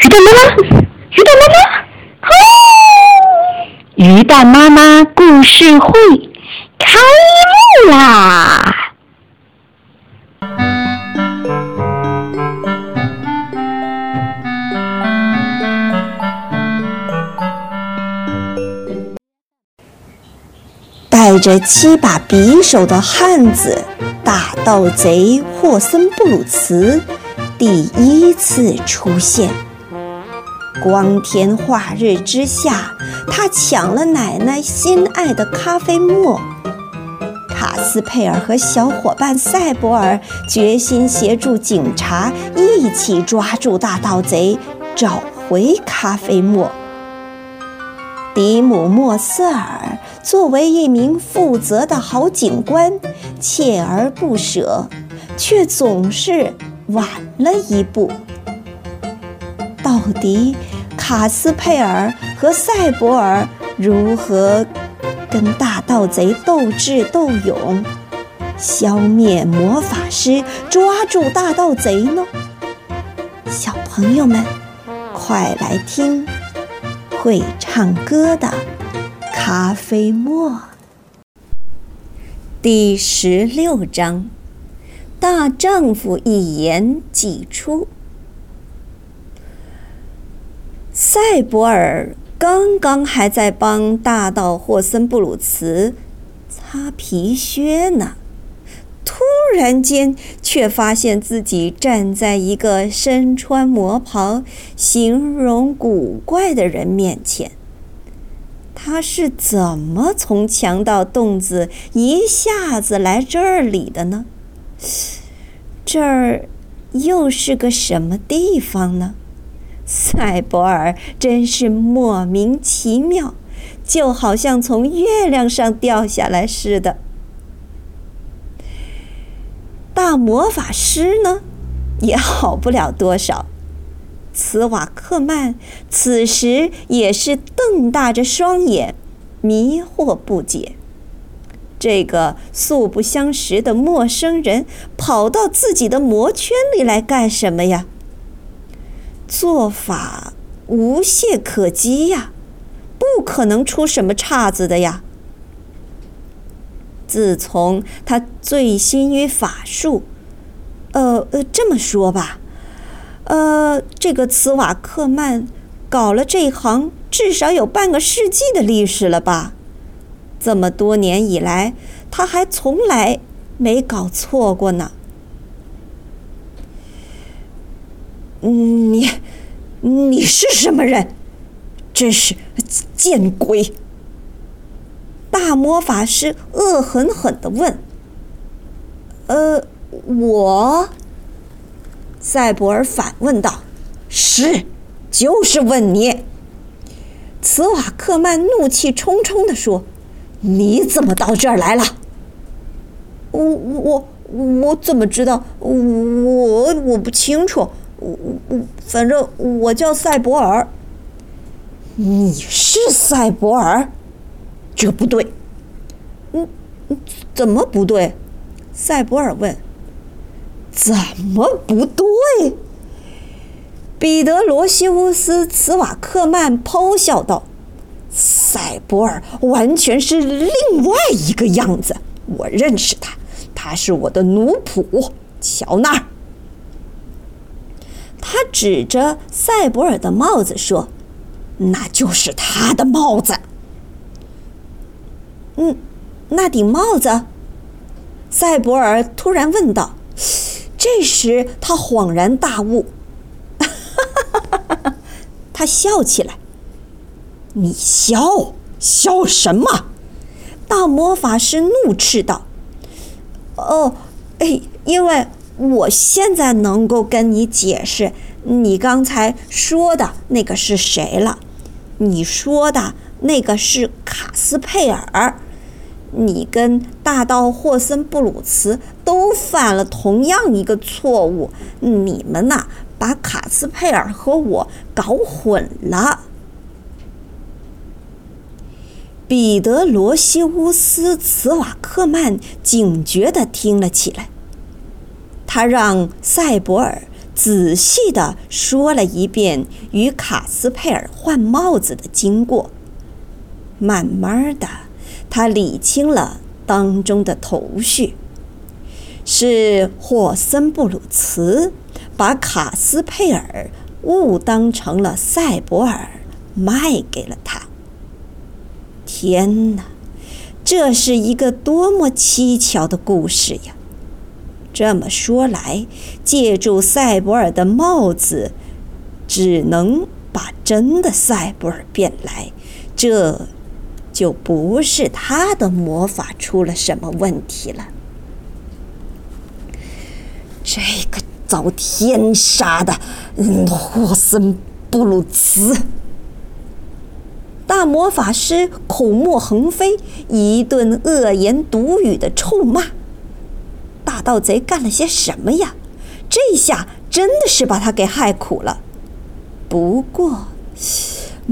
鱼蛋妈妈，鱼蛋妈妈，哦！鱼蛋妈妈故事会开幕啦！带着七把匕首的汉子大盗贼霍森布鲁茨第一次出现。光天化日之下，他抢了奶奶心爱的咖啡沫。卡斯佩尔和小伙伴塞博尔决心协助警察一起抓住大盗贼，找回咖啡沫。迪姆莫瑟尔作为一名负责的好警官，锲而不舍，却总是晚了一步。奥迪卡斯佩尔和塞博尔如何跟大盗贼斗智斗勇，消灭魔法师，抓住大盗贼呢？小朋友们，快来听！会唱歌的咖啡沫。第十六章，大丈夫一言既出。塞博尔刚刚还在帮大盗霍森布鲁茨擦皮靴呢，突然间却发现自己站在一个身穿魔袍、形容古怪的人面前。他是怎么从强盗洞子一下子来这里的呢？这儿又是个什么地方呢？塞博尔真是莫名其妙，就好像从月亮上掉下来似的。大魔法师呢，也好不了多少。茨瓦克曼此时也是瞪大着双眼，迷惑不解。这个素不相识的陌生人跑到自己的魔圈里来干什么呀？做法无懈可击呀，不可能出什么岔子的呀。自从他醉心于法术，呃呃，这么说吧，呃，这个茨瓦克曼搞了这行至少有半个世纪的历史了吧？这么多年以来，他还从来没搞错过呢。你，你是什么人？真是见鬼！大魔法师恶狠狠地问：“呃，我？”赛博尔反问道：“是，就是问你。”茨瓦克曼怒气冲冲地说：“你怎么到这儿来了？”“我我我怎么知道？我我不清楚。”我我我反正我叫赛博尔。你是赛博尔？这不对。嗯，怎么不对？赛博尔问。怎么不对？彼得罗西乌斯·茨瓦克曼咆哮道：“赛博尔完全是另外一个样子，我认识他，他是我的奴仆。瞧那儿。”指着塞博尔的帽子说：“那就是他的帽子。”“嗯，那顶帽子？”塞博尔突然问道。这时他恍然大悟，他笑起来。“你笑？笑什么？”大魔法师怒斥道。“哦，哎，因为……”我现在能够跟你解释你刚才说的那个是谁了。你说的那个是卡斯佩尔。你跟大盗霍森布鲁茨都犯了同样一个错误。你们呐，把卡斯佩尔和我搞混了。彼得罗西乌斯·茨瓦克曼警觉地听了起来。他让塞博尔仔细地说了一遍与卡斯佩尔换帽子的经过。慢慢的，他理清了当中的头绪：是霍森布鲁茨把卡斯佩尔误当成了赛博尔，卖给了他。天哪，这是一个多么蹊跷的故事呀！这么说来，借助赛博尔的帽子，只能把真的赛博尔变来，这就不是他的魔法出了什么问题了。这个遭天杀的霍森布鲁茨！大魔法师口沫横飞，一顿恶言毒语的臭骂。大盗贼干了些什么呀？这下真的是把他给害苦了。不过，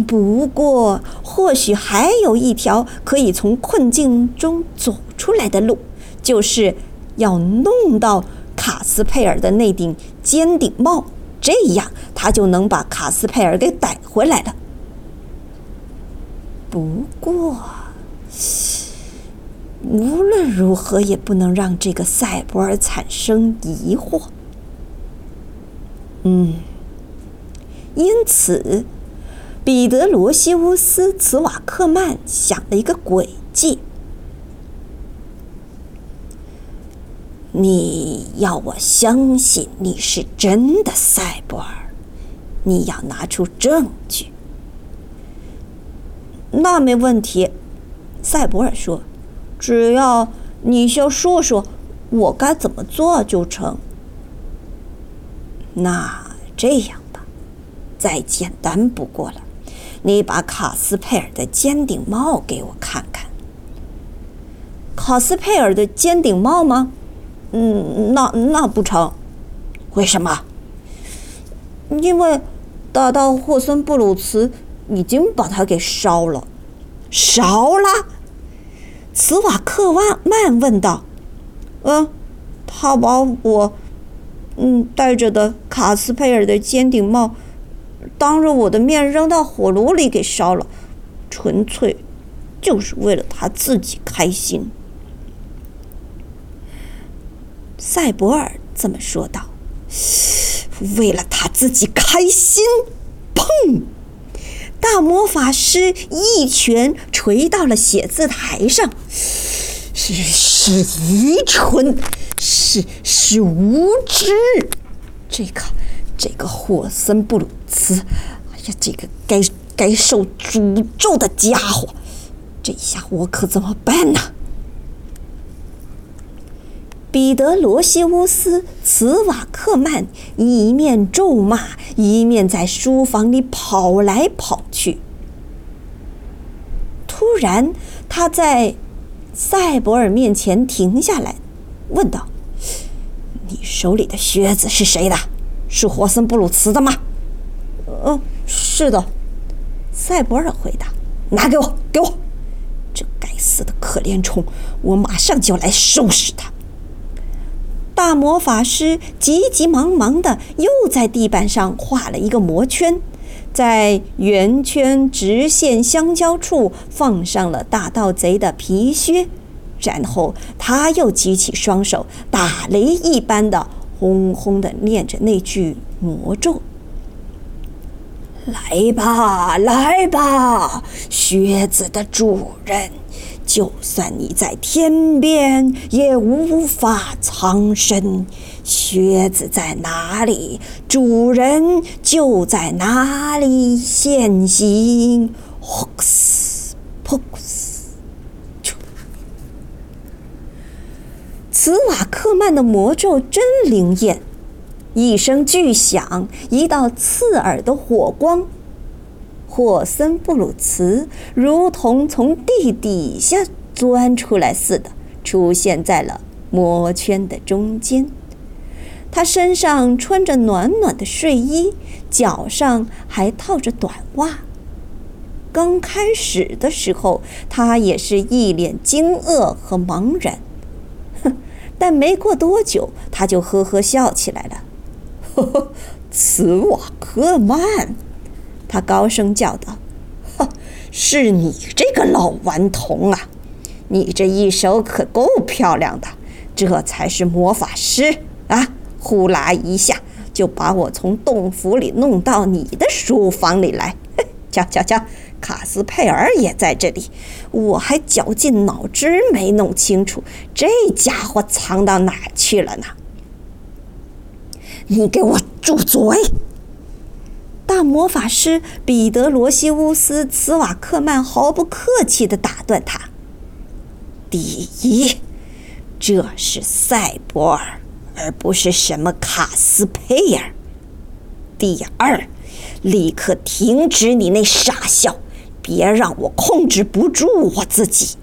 不过，或许还有一条可以从困境中走出来的路，就是要弄到卡斯佩尔的那顶尖顶帽，这样他就能把卡斯佩尔给逮回来了。不过。无论如何也不能让这个赛博尔产生疑惑。嗯，因此，彼得罗西乌斯·茨瓦克曼想了一个诡计：你要我相信你是真的赛博尔，你要拿出证据。那没问题，赛博尔说。只要你先说说，我该怎么做就成。那这样吧，再简单不过了。你把卡斯佩尔的尖顶帽给我看看。卡斯佩尔的尖顶帽吗？嗯，那那不成。为什么？因为大盗霍森布鲁茨已经把它给烧了。烧了？茨瓦克万曼问道：“嗯，他把我，嗯，戴着的卡斯佩尔的尖顶帽，当着我的面扔到火炉里给烧了，纯粹就是为了他自己开心。”赛博尔这么说道：“ 为了他自己开心。”砰！大魔法师一拳捶到了写字台上，是是愚蠢，是是无知。这个这个霍森布鲁茨，哎呀，这个该该受诅咒的家伙，这下我可怎么办呢？彼得罗西乌斯·茨瓦克曼一面咒骂，一面在书房里跑来跑去。突然，他在赛博尔面前停下来，问道：“你手里的靴子是谁的？是霍森布鲁茨的吗？”“嗯，是的。”赛博尔回答。“拿给我，给我！这该死的可怜虫，我马上就来收拾他。”大魔法师急急忙忙的又在地板上画了一个魔圈，在圆圈直线相交处放上了大盗贼的皮靴，然后他又举起双手，打雷一般的轰轰的念着那句魔咒：“来吧，来吧，靴子的主人。”就算你在天边，也无法藏身。靴子在哪里，主人就在哪里现形。Hox pox，茨瓦克曼的魔咒真灵验！一声巨响，一道刺耳的火光。霍森布鲁茨如同从地底下钻出来似的，出现在了魔圈的中间。他身上穿着暖暖的睡衣，脚上还套着短袜。刚开始的时候，他也是一脸惊愕和茫然。哼，但没过多久，他就呵呵笑起来了。呵呵茨瓦克曼，他高声叫道：“哈，是你这个老顽童啊！你这一手可够漂亮的，这才是魔法师啊！呼啦一下就把我从洞府里弄到你的书房里来。瞧瞧瞧，卡斯佩尔也在这里，我还绞尽脑汁没弄清楚这家伙藏到哪去了呢。”你给我住嘴！大魔法师彼得罗西乌斯·茨瓦克曼毫不客气地打断他：“第一，这是赛博尔，而不是什么卡斯佩尔。第二，立刻停止你那傻笑，别让我控制不住我自己。”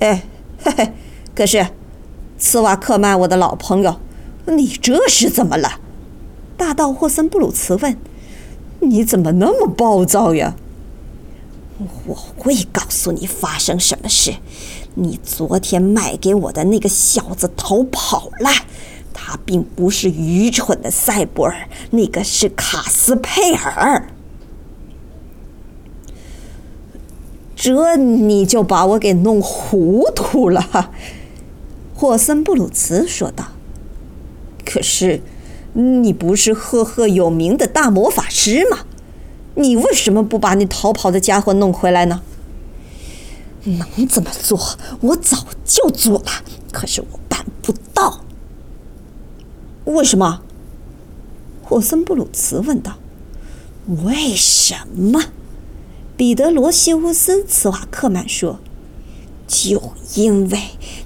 哎，嘿嘿，可是，茨瓦克曼，我的老朋友。你这是怎么了？大盗霍森布鲁茨问：“你怎么那么暴躁呀？”我会告诉你发生什么事。你昨天卖给我的那个小子逃跑了，他并不是愚蠢的赛博尔，那个是卡斯佩尔。这你就把我给弄糊涂了。”霍森布鲁茨说道。可是，你不是赫赫有名的大魔法师吗？你为什么不把那逃跑的家伙弄回来呢？能这么做，我早就做了。可是我办不到。为什么？霍森布鲁茨问道。为什么？彼得罗西乌斯茨瓦克曼说。就因为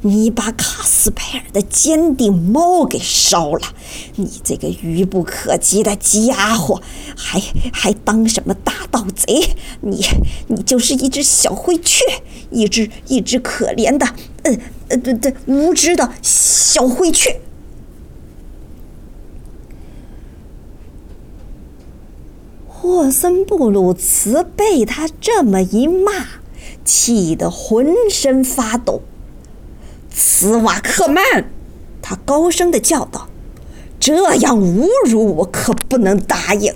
你把卡斯佩尔的坚定猫给烧了，你这个愚不可及的家伙，还还当什么大盗贼？你你就是一只小灰雀，一只一只可怜的，呃呃对对，无知的小灰雀。霍森布鲁茨被他这么一骂。气得浑身发抖。斯瓦克曼，他高声的叫道：“这样侮辱我可不能答应！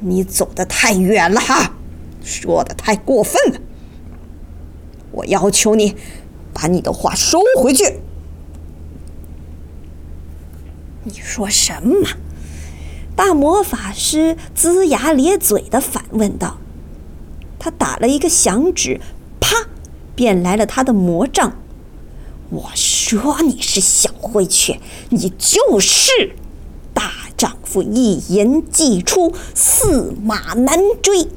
你走得太远了哈，说的太过分了。我要求你把你的话收回去。”你说什么？大魔法师龇牙咧嘴的反问道。他打了一个响指。啪！变来了他的魔杖。我说你是小灰雀，你就是。大丈夫一言既出，驷马难追。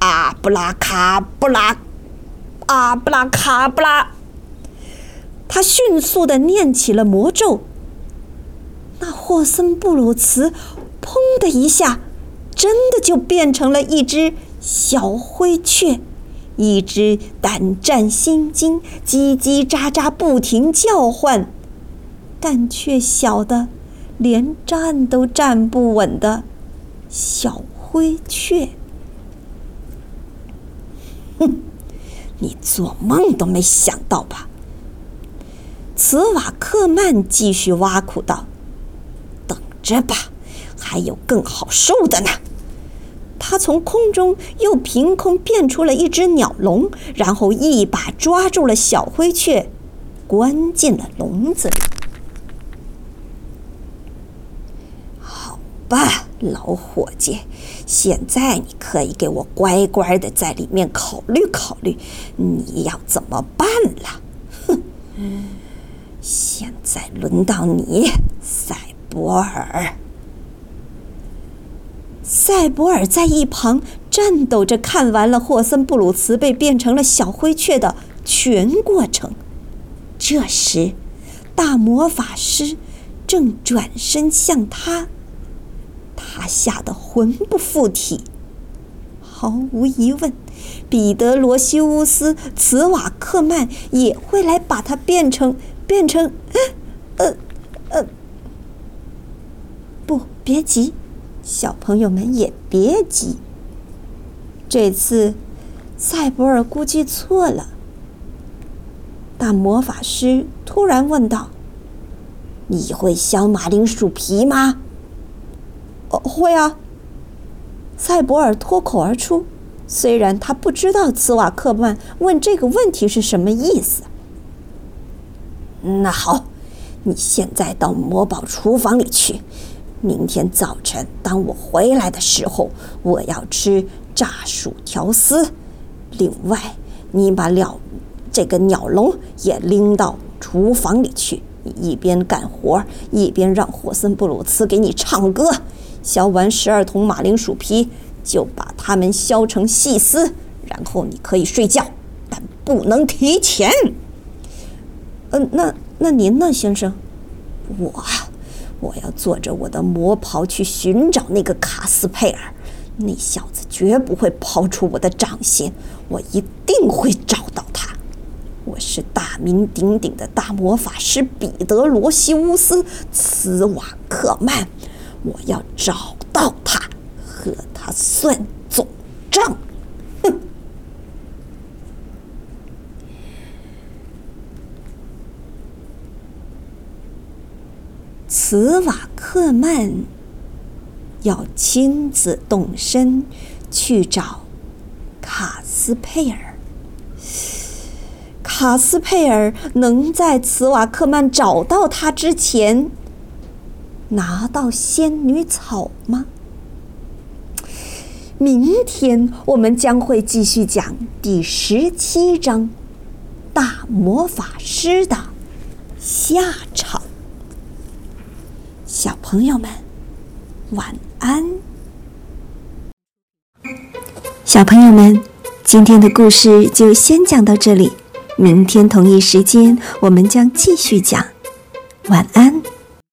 阿布拉卡布拉，阿布拉卡布拉。他迅速的念起了魔咒。那霍森布鲁茨，砰的一下，真的就变成了一只小灰雀。一只胆战心惊、叽叽喳喳不停叫唤，但却小的连站都站不稳的小灰雀。哼，你做梦都没想到吧？茨瓦克曼继续挖苦道：“等着吧，还有更好受的呢。”他从空中又凭空变出了一只鸟笼，然后一把抓住了小灰雀，关进了笼子里。好吧，老伙计，现在你可以给我乖乖的在里面考虑考虑，你要怎么办了？哼！现在轮到你，赛博尔。赛博尔在一旁颤抖着看完了霍森布鲁茨被变成了小灰雀的全过程。这时，大魔法师正转身向他，他吓得魂不附体。毫无疑问，彼得罗西乌斯茨瓦克曼也会来把他变成变成，呃，呃，不，别急。小朋友们也别急。这次，赛博尔估计错了。大魔法师突然问道：“你会削马铃薯皮吗？”哦，会啊。塞博尔脱口而出，虽然他不知道茨瓦克曼问这个问题是什么意思。那好，你现在到魔堡厨房里去。明天早晨当我回来的时候，我要吃炸薯条丝。另外，你把鸟这个鸟笼也拎到厨房里去。你一边干活，一边让霍森布鲁茨给你唱歌。削完十二桶马铃薯皮，就把它们削成细丝，然后你可以睡觉，但不能提前。嗯，那那您呢，先生？我，我要坐着我的魔袍去寻找那个卡斯佩尔。那小子绝不会抛出我的掌心，我一定会找到他。我是大名鼎鼎的大魔法师彼得罗西乌斯·茨瓦克曼。我要找到他，和他算总账。哼！茨瓦克曼要亲自动身去找卡斯佩尔。卡斯佩尔能在茨瓦克曼找到他之前。拿到仙女草吗？明天我们将会继续讲第十七章《大魔法师的下场》。小朋友们，晚安。小朋友们，今天的故事就先讲到这里，明天同一时间我们将继续讲。晚安。